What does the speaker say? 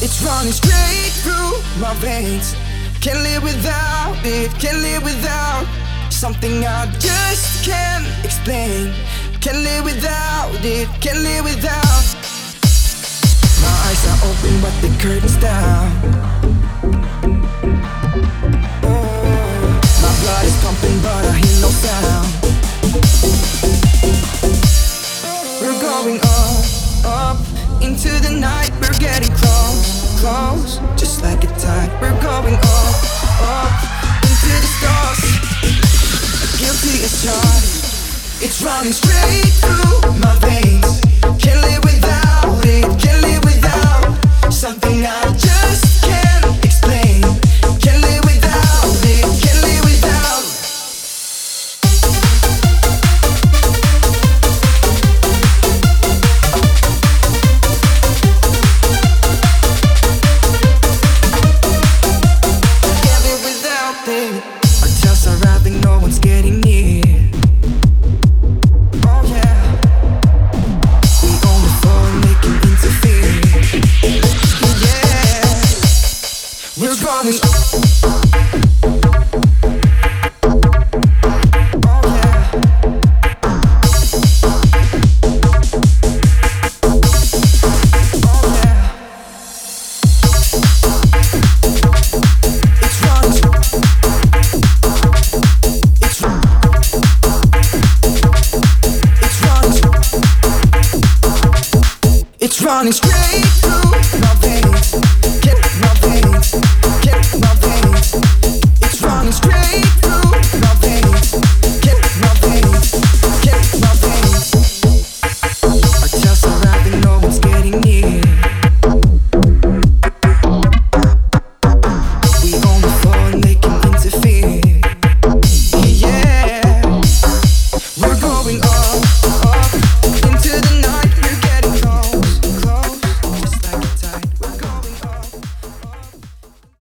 It's running straight through my veins. Can't live without it, can't live without something I just can't explain. Can't live without it, can't live without. My eyes are open, but the curtains down. Oh, my blood is pumping, but I hear no sound. We're going up, up into the close, just like a tide. We're going up, up into the stars. Guilty as charged. It's running straight through my veins. Running straight through my